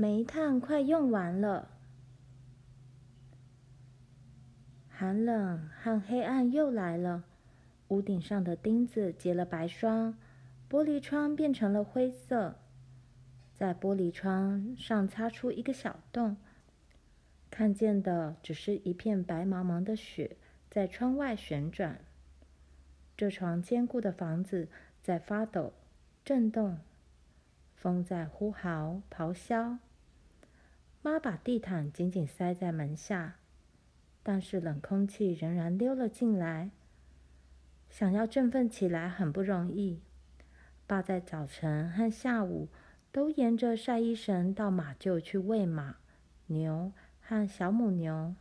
煤炭快用完了。寒冷和黑暗又来了，屋顶上的钉子结了白霜，玻璃窗变成了灰色，在玻璃窗上擦出一个小洞，看见的只是一片白茫茫的雪在窗外旋转。这幢坚固的房子在发抖、震动，风在呼号、咆哮。妈把地毯紧紧塞在门下。但是冷空气仍然溜了进来。想要振奋起来很不容易。爸在早晨和下午都沿着晒衣绳到马厩去喂马、牛和小母牛。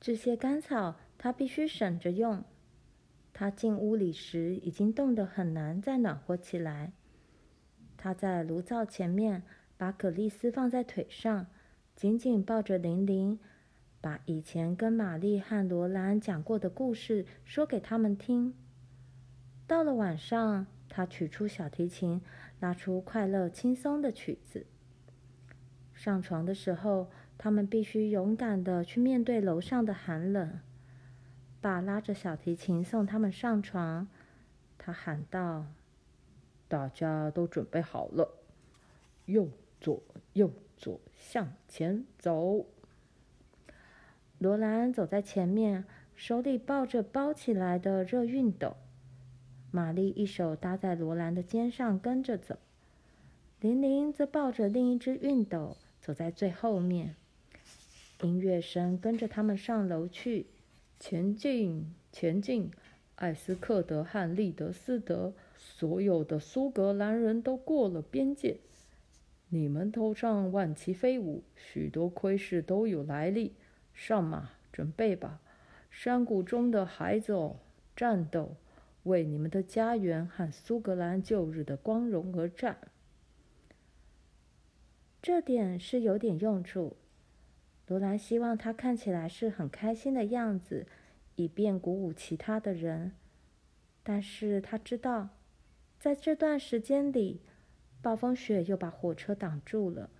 这些干草他必须省着用。他进屋里时已经冻得很难再暖和起来。他在炉灶前面把葛丽丝放在腿上。紧紧抱着玲玲，把以前跟玛丽和罗兰讲过的故事说给他们听。到了晚上，他取出小提琴，拉出快乐轻松的曲子。上床的时候，他们必须勇敢地去面对楼上的寒冷。爸拉着小提琴送他们上床，他喊道：“大家都准备好了，右左右。”左向前走。罗兰走在前面，手里抱着包起来的热熨斗。玛丽一手搭在罗兰的肩上，跟着走。玲玲则抱着另一只熨斗，走在最后面。音乐声跟着他们上楼去。前进，前进！艾斯克德和利德斯德，所有的苏格兰人都过了边界。你们头上万旗飞舞，许多盔饰都有来历。上马，准备吧，山谷中的孩子哦！战斗，为你们的家园和苏格兰旧日的光荣而战。这点是有点用处。罗兰希望他看起来是很开心的样子，以便鼓舞其他的人。但是他知道，在这段时间里，暴风雪又把火车挡住了。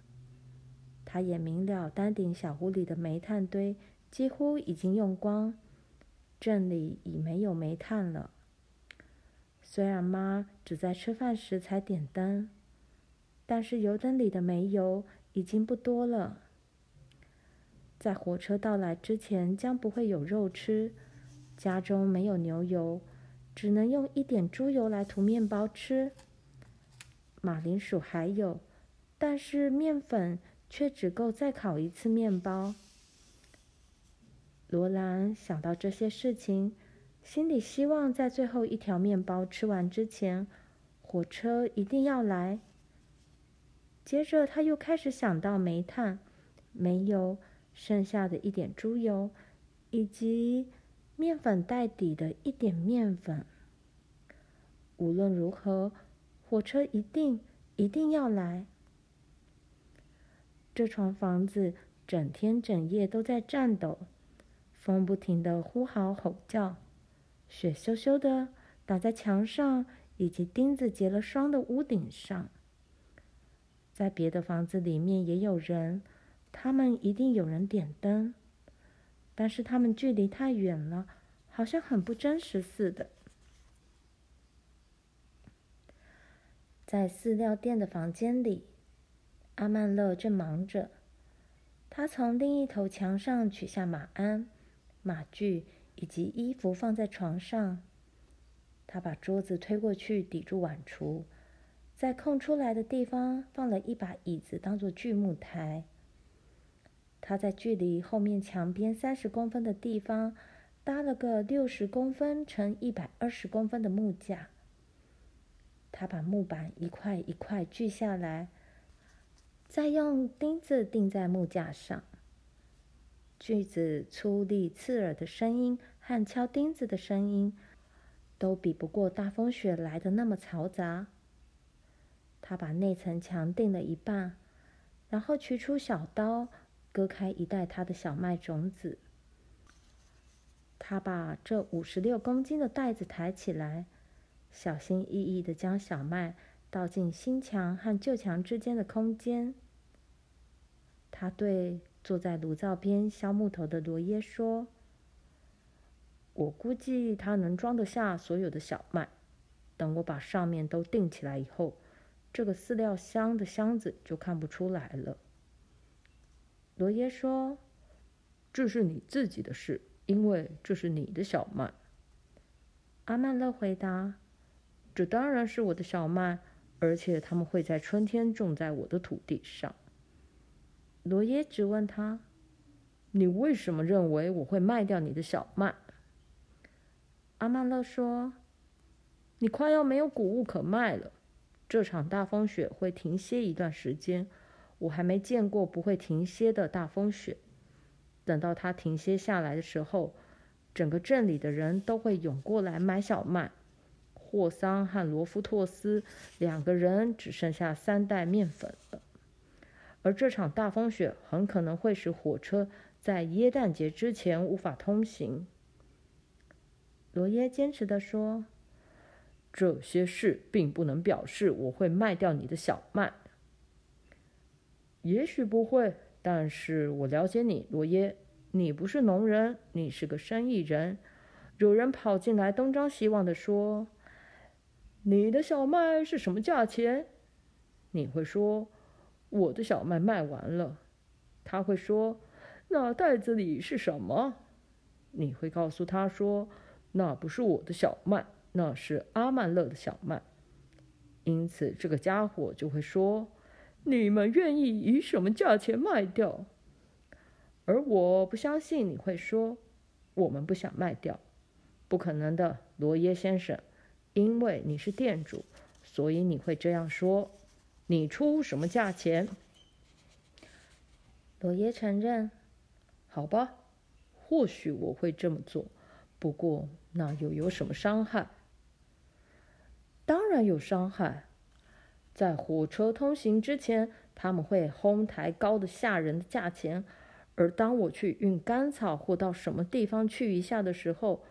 他也明了，丹顶小屋里的煤炭堆几乎已经用光，镇里已没有煤炭了。虽然妈只在吃饭时才点灯，但是油灯里的煤油已经不多了。在火车到来之前，将不会有肉吃。家中没有牛油，只能用一点猪油来涂面包吃。马铃薯还有，但是面粉却只够再烤一次面包。罗兰想到这些事情，心里希望在最后一条面包吃完之前，火车一定要来。接着，他又开始想到煤炭、煤油、剩下的一点猪油，以及面粉袋底的一点面粉。无论如何。火车一定一定要来。这幢房子整天整夜都在颤抖，风不停的呼号吼叫，雪咻咻的打在墙上，以及钉子结了霜的屋顶上。在别的房子里面也有人，他们一定有人点灯，但是他们距离太远了，好像很不真实似的。在饲料店的房间里，阿曼乐正忙着。他从另一头墙上取下马鞍、马具以及衣服，放在床上。他把桌子推过去抵住碗橱，在空出来的地方放了一把椅子，当做锯木台。他在距离后面墙边三十公分的地方搭了个六十公分乘一百二十公分的木架。他把木板一块一块锯下来，再用钉子钉在木架上。锯子粗砺刺耳的声音和敲钉子的声音，都比不过大风雪来的那么嘈杂。他把那层墙钉了一半，然后取出小刀，割开一袋他的小麦种子。他把这五十六公斤的袋子抬起来。小心翼翼地将小麦倒进新墙和旧墙之间的空间。他对坐在炉灶边削木头的罗耶说：“我估计它能装得下所有的小麦。等我把上面都钉起来以后，这个饲料箱的箱子就看不出来了。”罗耶说：“这是你自己的事，因为这是你的小麦。”阿曼乐回答：“这当然是我的小麦，而且他们会在春天种在我的土地上。”罗耶质问他：“你为什么认为我会卖掉你的小麦？”阿曼勒说：“你快要没有谷物可卖了。这场大风雪会停歇一段时间，我还没见过不会停歇的大风雪。等到它停歇下来的时候，整个镇里的人都会涌过来买小麦。霍桑和罗夫托斯两个人只剩下三袋面粉了。”而这场大风雪很可能会使火车在耶诞节之前无法通行。罗耶坚持地说：“这些事并不能表示我会卖掉你的小麦。也许不会，但是我了解你，罗耶，你不是农人，你是个生意人。有人跑进来东张西望地说：‘你的小麦是什么价钱？’你会说。”我的小麦卖完了，他会说：“那袋子里是什么？”你会告诉他说：“那不是我的小麦，那是阿曼乐的小麦。”因此，这个家伙就会说：“你们愿意以什么价钱卖掉？”而我不相信你会说：“我们不想卖掉。”不可能的，罗耶先生，因为你是店主，所以你会这样说。你出什么价钱？罗耶承认。好吧，或许我会这么做，不过那又有什么伤害？当然有伤害。在火车通行之前，他们会哄抬高的吓人的价钱，而当我去运干草或到什么地方去一下的时候，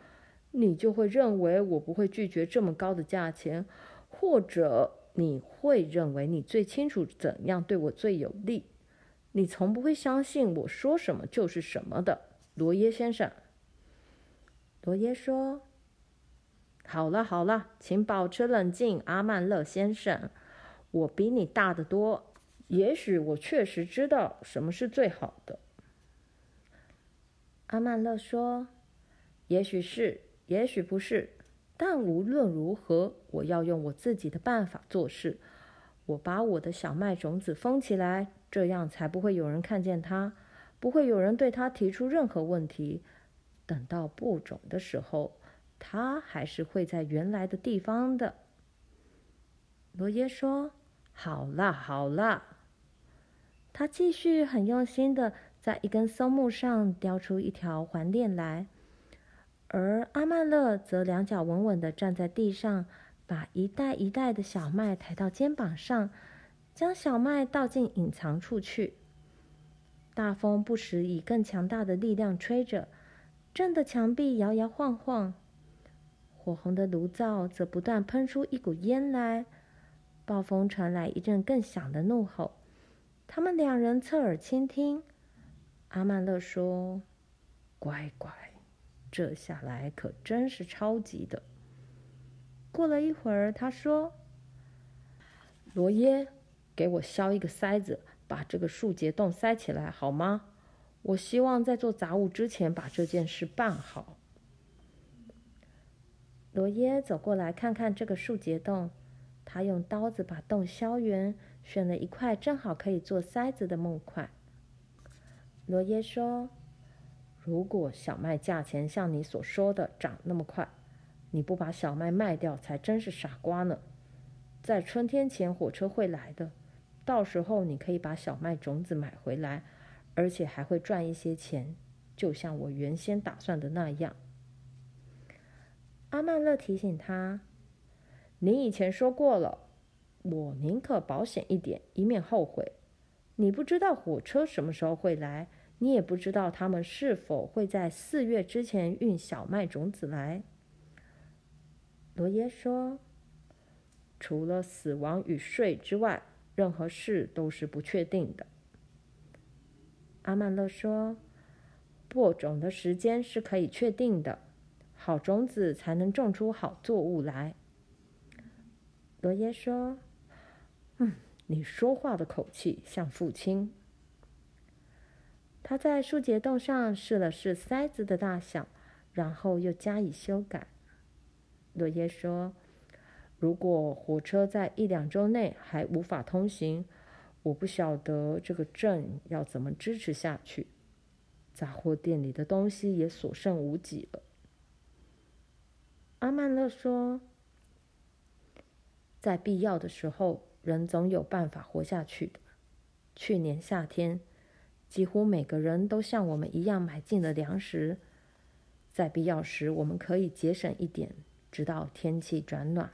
你就会认为我不会拒绝这么高的价钱，或者。你会认为你最清楚怎样对我最有利，你从不会相信我说什么就是什么的，罗耶先生。罗耶说：“好了好了，请保持冷静，阿曼乐先生，我比你大得多，也许我确实知道什么是最好的。”阿曼乐说：“也许是，也许不是。”但无论如何，我要用我自己的办法做事。我把我的小麦种子封起来，这样才不会有人看见它，不会有人对它提出任何问题。等到播种的时候，它还是会在原来的地方的。罗耶说：“好啦，好啦。”他继续很用心的在一根松木上雕出一条环链来。而阿曼勒则两脚稳稳地站在地上，把一袋一袋的小麦抬到肩膀上，将小麦倒进隐藏处去。大风不时以更强大的力量吹着，震得墙壁摇摇晃晃。火红的炉灶则不断喷出一股烟来。暴风传来一阵更响的怒吼。他们两人侧耳倾听。阿曼勒说：“乖乖。”这下来可真是超级的。过了一会儿，他说：“罗耶，给我削一个塞子，把这个树结洞塞起来，好吗？我希望在做杂物之前把这件事办好。”罗耶走过来看看这个树结洞，他用刀子把洞削圆，选了一块正好可以做塞子的木块。罗耶说。如果小麦价钱像你所说的涨那么快，你不把小麦卖掉才真是傻瓜呢。在春天前，火车会来的，到时候你可以把小麦种子买回来，而且还会赚一些钱，就像我原先打算的那样。阿曼乐提醒他：“你以前说过了，我宁可保险一点，以免后悔。你不知道火车什么时候会来。”你也不知道他们是否会在四月之前运小麦种子来。罗耶说：“除了死亡与税之外，任何事都是不确定的。”阿曼勒说：“播种的时间是可以确定的，好种子才能种出好作物来。”罗耶说：“嗯，你说话的口气像父亲。”他在树结洞上试了试塞子的大小，然后又加以修改。罗耶说：“如果火车在一两周内还无法通行，”我不晓得这个镇要怎么支持下去，杂货店里的东西也所剩无几了。阿曼勒说：“在必要的时候，人总有办法活下去的。去年夏天，几乎每个人都像我们一样买进了粮食，在必要时，我们可以节省一点，直到天气转暖。”